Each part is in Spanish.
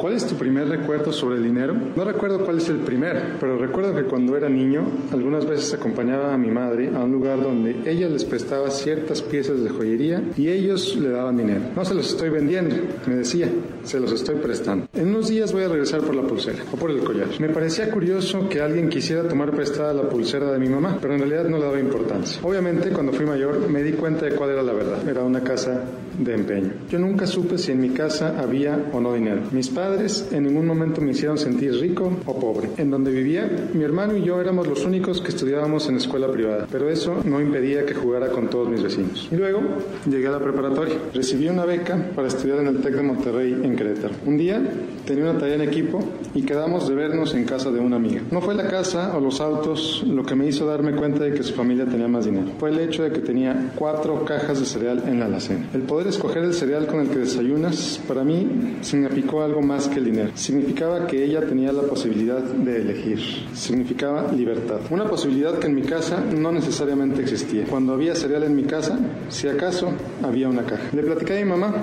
¿Cuál es tu primer recuerdo sobre el dinero? No recuerdo cuál es el primer, pero recuerdo que cuando era niño, algunas veces acompañaba a mi madre a un lugar donde ella les prestaba ciertas piezas de joyería y ellos le daban dinero. No se los estoy vendiendo, me decía, se los estoy prestando. En unos días voy a regresar por la pulsera o por el collar. Me parecía curioso que alguien quisiera tomar prestada la pulsera de mi mamá, pero en realidad no le daba importancia. Obviamente, cuando fui mayor, me di cuenta de cuál era la verdad. Era una casa de empeño. Yo nunca supe si en mi casa había o no dinero. Mis padres en ningún momento me hicieron sentir rico o pobre. En donde vivía, mi hermano y yo éramos los únicos que estudiábamos en escuela privada, pero eso no impedía que jugara con todos mis vecinos. Y luego llegué a la preparatoria. Recibí una beca para estudiar en el TEC de Monterrey en Querétaro. Un día tenía una tarea en equipo y quedamos de vernos en casa de una amiga. No fue la casa o los autos lo que me hizo darme cuenta de que su familia tenía más dinero. Fue el hecho de que tenía cuatro cajas de cereal en la alacena. El poder escoger el cereal con el que desayunas, para mí, significó algo más que el dinero. Significaba que ella tenía la posibilidad de elegir. Significaba libertad. Una posibilidad que en mi casa no necesariamente existía. Cuando había cereal en mi casa, si acaso, había una caja. Le platicé a mi mamá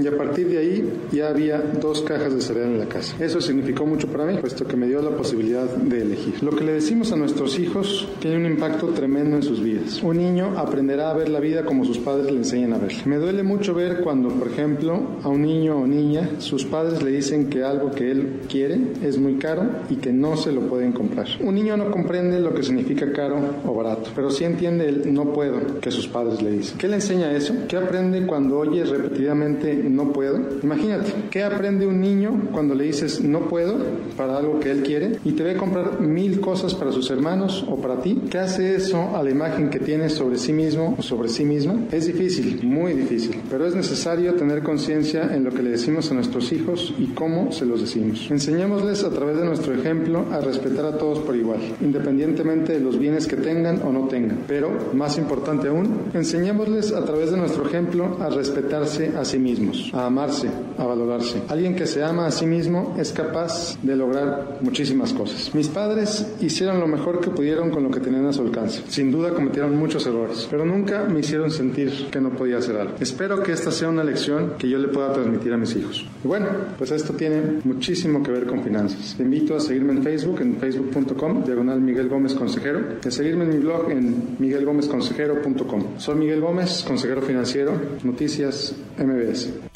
y a partir de ahí ya había dos cajas de cereal en la casa. Eso significó mucho para mí, puesto que me dio la posibilidad de elegir. Lo que le decimos a nuestros hijos tiene un impacto tremendo en sus vidas. Un niño aprenderá a ver la vida como sus padres le enseñan a ver. Me duele mucho ver cuando, por ejemplo, a un niño o niña, sus padres le dicen que algo que él quiere es muy caro y que no se lo pueden comprar. Un niño no comprende lo que significa caro o barato, pero sí entiende el no puedo que sus padres le dicen. ¿Qué le enseña eso? ¿Qué aprende cuando oye repetidamente no puedo? Imagínate, ¿qué aprende un niño cuando le dices no puedo para algo que él quiere y te ve comprar mil cosas para sus hermanos o para ti? ¿Qué hace eso a la imagen que tienes sobre sí mismo o sobre sí misma? Es difícil, muy difícil, pero es necesario tener conciencia en lo que le decimos a nuestros hijos y cómo se los decimos. Enseñémosles a través de nuestro ejemplo a respetar a todos por igual, independientemente de los bienes que tengan o no tengan. Pero, más importante aún, enseñémosles a través de nuestro ejemplo a respetarse a sí mismos, a amarse, a valorarse. Alguien que se ama a sí mismo es capaz de lograr muchísimas cosas. Mis padres hicieron lo mejor que pudieron con lo que tenían a su alcance. Sin duda cometieron muchos errores, pero nunca me hicieron sentir que no podía hacer algo. Espero que esta sea una lección que yo le pueda transmitir a mis hijos. Y bueno, pues esto tiene muchísimo que ver con finanzas. Te invito a seguirme en Facebook, en facebook.com, diagonal Miguel Gómez Consejero, y a seguirme en mi blog en miguelgómezconsejero.com. Soy Miguel Gómez, consejero financiero, Noticias MBS.